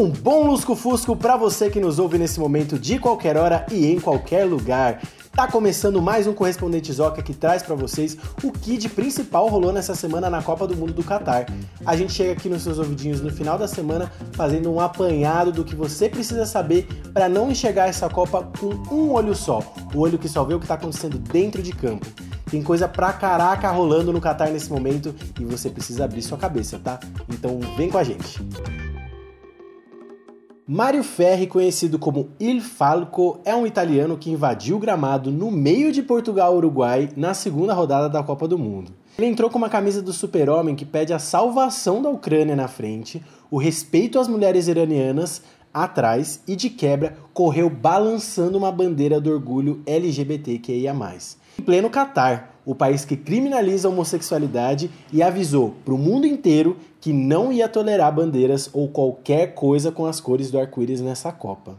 Um bom lusco-fusco para você que nos ouve nesse momento de qualquer hora e em qualquer lugar. Tá começando mais um Correspondente Zoca que traz para vocês o que de principal rolou nessa semana na Copa do Mundo do Catar. A gente chega aqui nos seus ouvidinhos no final da semana fazendo um apanhado do que você precisa saber para não enxergar essa Copa com um olho só, o olho que só vê o que tá acontecendo dentro de campo. Tem coisa pra caraca rolando no Catar nesse momento e você precisa abrir sua cabeça, tá? Então vem com a gente. Mário Ferri, conhecido como Il Falco, é um italiano que invadiu o gramado no meio de Portugal-Uruguai na segunda rodada da Copa do Mundo. Ele entrou com uma camisa do super-homem que pede a salvação da Ucrânia na frente, o respeito às mulheres iranianas atrás e, de quebra, correu balançando uma bandeira do orgulho LGBTQIA+. Em pleno Catar, o país que criminaliza a homossexualidade e avisou para o mundo inteiro que não ia tolerar bandeiras ou qualquer coisa com as cores do arco-íris nessa Copa.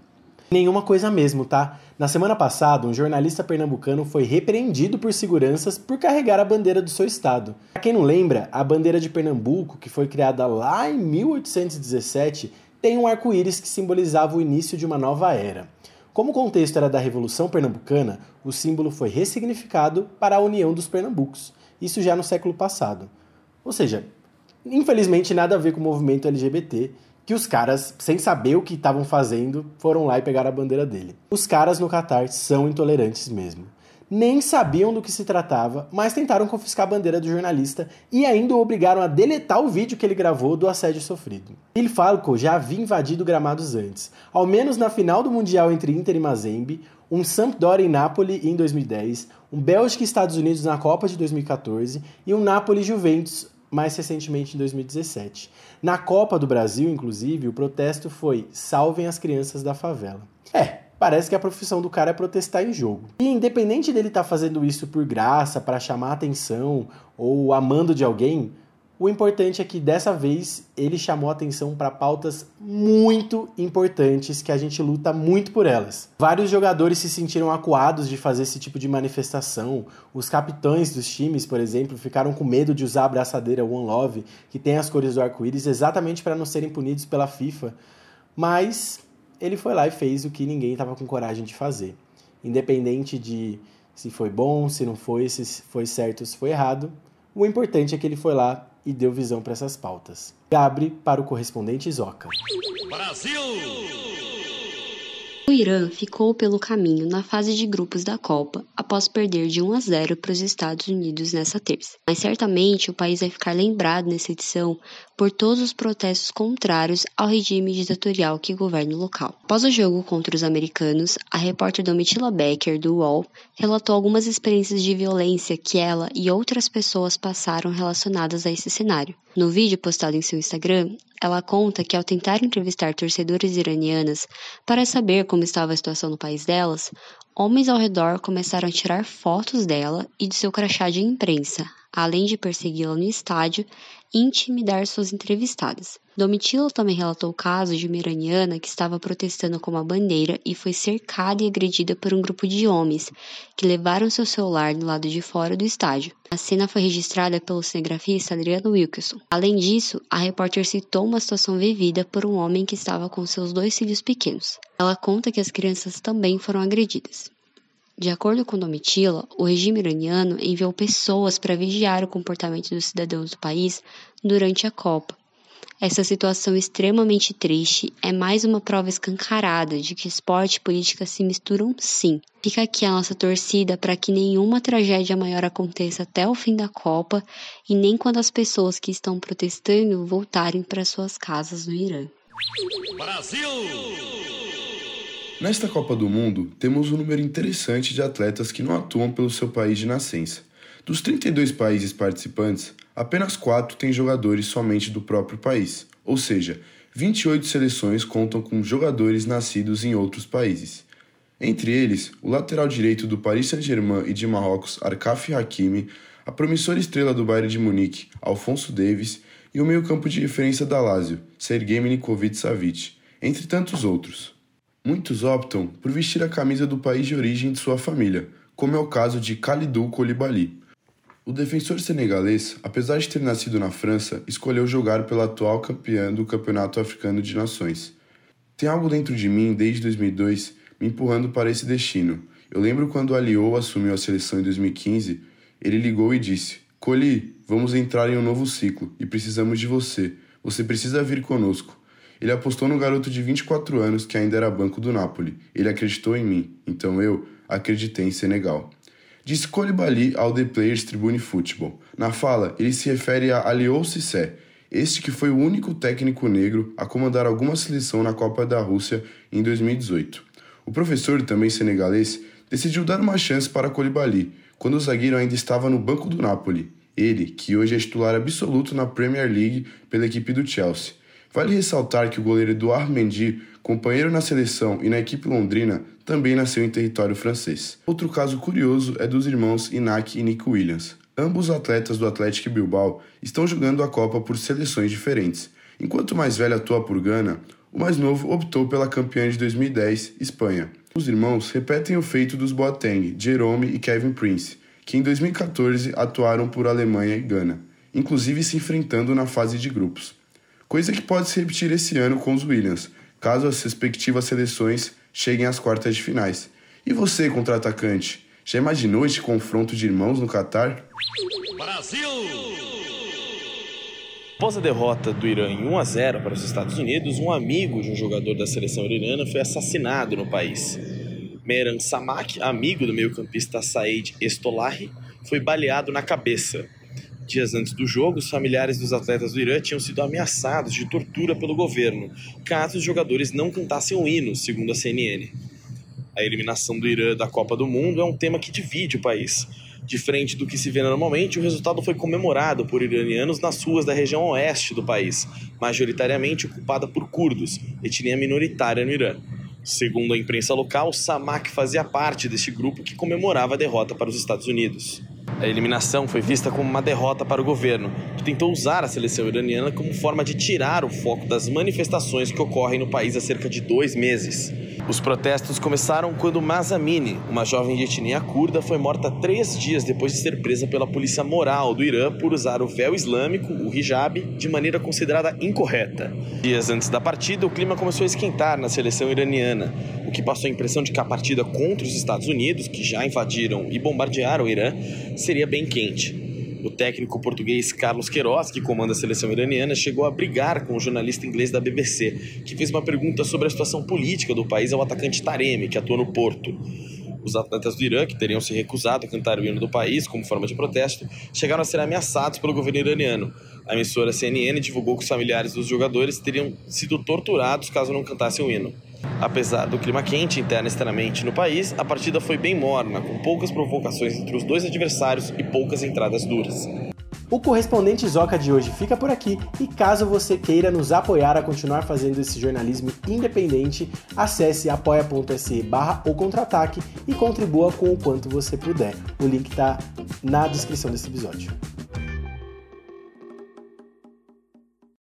Nenhuma coisa mesmo, tá? Na semana passada, um jornalista pernambucano foi repreendido por seguranças por carregar a bandeira do seu estado. Pra quem não lembra, a bandeira de Pernambuco, que foi criada lá em 1817, tem um arco-íris que simbolizava o início de uma nova era. Como o contexto era da Revolução Pernambucana, o símbolo foi ressignificado para a União dos Pernambucos, isso já no século passado. Ou seja, infelizmente nada a ver com o movimento LGBT, que os caras, sem saber o que estavam fazendo, foram lá e pegaram a bandeira dele. Os caras no Catar são intolerantes mesmo. Nem sabiam do que se tratava, mas tentaram confiscar a bandeira do jornalista e ainda o obrigaram a deletar o vídeo que ele gravou do assédio sofrido. Il Falco já havia invadido gramados antes, ao menos na final do Mundial entre Inter e Mazembe, um Sampdoria em Nápoles em 2010, um Bélgica e Estados Unidos na Copa de 2014 e um Napoli-Juventus mais recentemente em 2017. Na Copa do Brasil, inclusive, o protesto foi Salvem as crianças da favela. É, parece que a profissão do cara é protestar em jogo. E independente dele estar tá fazendo isso por graça, para chamar atenção ou amando de alguém, o importante é que dessa vez ele chamou atenção para pautas muito importantes que a gente luta muito por elas. Vários jogadores se sentiram acuados de fazer esse tipo de manifestação. Os capitães dos times, por exemplo, ficaram com medo de usar a abraçadeira One Love, que tem as cores do arco-íris, exatamente para não serem punidos pela FIFA. Mas ele foi lá e fez o que ninguém estava com coragem de fazer. Independente de se foi bom, se não foi, se foi certo, se foi errado, o importante é que ele foi lá e deu visão para essas pautas. Abre para o correspondente Zoca. Brasil! O Irã ficou pelo caminho na fase de grupos da Copa após perder de 1 a 0 para os Estados Unidos nessa terça. Mas certamente o país vai ficar lembrado nessa edição por todos os protestos contrários ao regime ditatorial que governa o local. Após o jogo contra os americanos, a repórter Domitila Becker, do UOL, relatou algumas experiências de violência que ela e outras pessoas passaram relacionadas a esse cenário. No vídeo postado em seu Instagram, ela conta que ao tentar entrevistar torcedores iranianas para saber como estava a situação no país delas, homens ao redor começaram a tirar fotos dela e de seu crachá de imprensa, além de persegui-la no estádio e intimidar suas entrevistadas. Domitila também relatou o caso de uma iraniana que estava protestando com uma bandeira e foi cercada e agredida por um grupo de homens que levaram seu celular do lado de fora do estádio. A cena foi registrada pelo cinegrafista Adriano Wilkerson. Além disso, a repórter citou uma situação vivida por um homem que estava com seus dois filhos pequenos. Ela conta que as crianças também foram agredidas. De acordo com Domitila, o regime iraniano enviou pessoas para vigiar o comportamento dos cidadãos do país durante a Copa. Essa situação extremamente triste é mais uma prova escancarada de que esporte e política se misturam sim. Fica aqui a nossa torcida para que nenhuma tragédia maior aconteça até o fim da Copa e nem quando as pessoas que estão protestando voltarem para suas casas no Irã. Brasil! Nesta Copa do Mundo, temos um número interessante de atletas que não atuam pelo seu país de nascença. Dos 32 países participantes, apenas 4 têm jogadores somente do próprio país, ou seja, 28 seleções contam com jogadores nascidos em outros países. Entre eles, o lateral direito do Paris Saint-Germain e de Marrocos, Arcaf Hakimi, a promissora estrela do Bayern de Munique, Alfonso Davis, e o meio-campo de referência da Lazio, Sergei Milinkovic-Savic, entre tantos outros. Muitos optam por vestir a camisa do país de origem de sua família, como é o caso de Khalidou Koulibaly. O defensor senegalês, apesar de ter nascido na França, escolheu jogar pela atual campeã do Campeonato Africano de Nações. Tem algo dentro de mim desde 2002 me empurrando para esse destino. Eu lembro quando Aliou assumiu a seleção em 2015, ele ligou e disse: Coli, vamos entrar em um novo ciclo e precisamos de você. Você precisa vir conosco. Ele apostou no garoto de 24 anos que ainda era banco do Napoli. Ele acreditou em mim, então eu acreditei em Senegal. Disse Colibali ao The Players Tribune Football. Na fala, ele se refere a Aliou Cissé, este que foi o único técnico negro a comandar alguma seleção na Copa da Rússia em 2018. O professor, também senegalês, decidiu dar uma chance para Colibali, quando o zagueiro ainda estava no banco do Napoli. Ele, que hoje é titular absoluto na Premier League pela equipe do Chelsea. Vale ressaltar que o goleiro Eduard Mendy, companheiro na seleção e na equipe londrina, também nasceu em território francês. Outro caso curioso é dos irmãos Inak e Nick Williams. Ambos atletas do Atlético Bilbao estão jogando a Copa por seleções diferentes. Enquanto o mais velho atua por Gana, o mais novo optou pela campeã de 2010, Espanha. Os irmãos repetem o feito dos Boateng, Jerome e Kevin Prince, que em 2014 atuaram por Alemanha e Gana, inclusive se enfrentando na fase de grupos. Coisa que pode se repetir esse ano com os Williams, caso as respectivas seleções cheguem às quartas de finais. E você, contra-atacante, já imaginou este confronto de irmãos no Catar? Brasil! Após a derrota do Irã em 1 a 0 para os Estados Unidos, um amigo de um jogador da seleção iraniana foi assassinado no país. Meran Samak, amigo do meio-campista Said Estolahi, foi baleado na cabeça. Dias antes do jogo, os familiares dos atletas do Irã tinham sido ameaçados de tortura pelo governo, caso os jogadores não cantassem o hino, segundo a CNN. A eliminação do Irã da Copa do Mundo é um tema que divide o país. Diferente do que se vê normalmente, o resultado foi comemorado por iranianos nas ruas da região oeste do país, majoritariamente ocupada por curdos, etnia minoritária no Irã. Segundo a imprensa local, Samak fazia parte deste grupo que comemorava a derrota para os Estados Unidos. A eliminação foi vista como uma derrota para o governo, que tentou usar a seleção iraniana como forma de tirar o foco das manifestações que ocorrem no país há cerca de dois meses. Os protestos começaram quando Mazamini, uma jovem de etnia curda, foi morta três dias depois de ser presa pela polícia moral do Irã por usar o véu islâmico, o hijab, de maneira considerada incorreta. Dias antes da partida, o clima começou a esquentar na seleção iraniana, o que passou a impressão de que a partida contra os Estados Unidos, que já invadiram e bombardearam o Irã, seria bem quente. O técnico português Carlos Queiroz, que comanda a seleção iraniana, chegou a brigar com o jornalista inglês da BBC, que fez uma pergunta sobre a situação política do país ao atacante Taremi, que atua no Porto. Os atletas do Irã, que teriam se recusado a cantar o hino do país como forma de protesto, chegaram a ser ameaçados pelo governo iraniano. A emissora CNN divulgou que os familiares dos jogadores teriam sido torturados caso não cantassem o hino. Apesar do clima quente interno e externamente no país, a partida foi bem morna, com poucas provocações entre os dois adversários e poucas entradas duras. O correspondente Zoca de hoje fica por aqui e caso você queira nos apoiar a continuar fazendo esse jornalismo independente, acesse apoia.se barra ou contra-ataque e contribua com o quanto você puder. O link está na descrição desse episódio.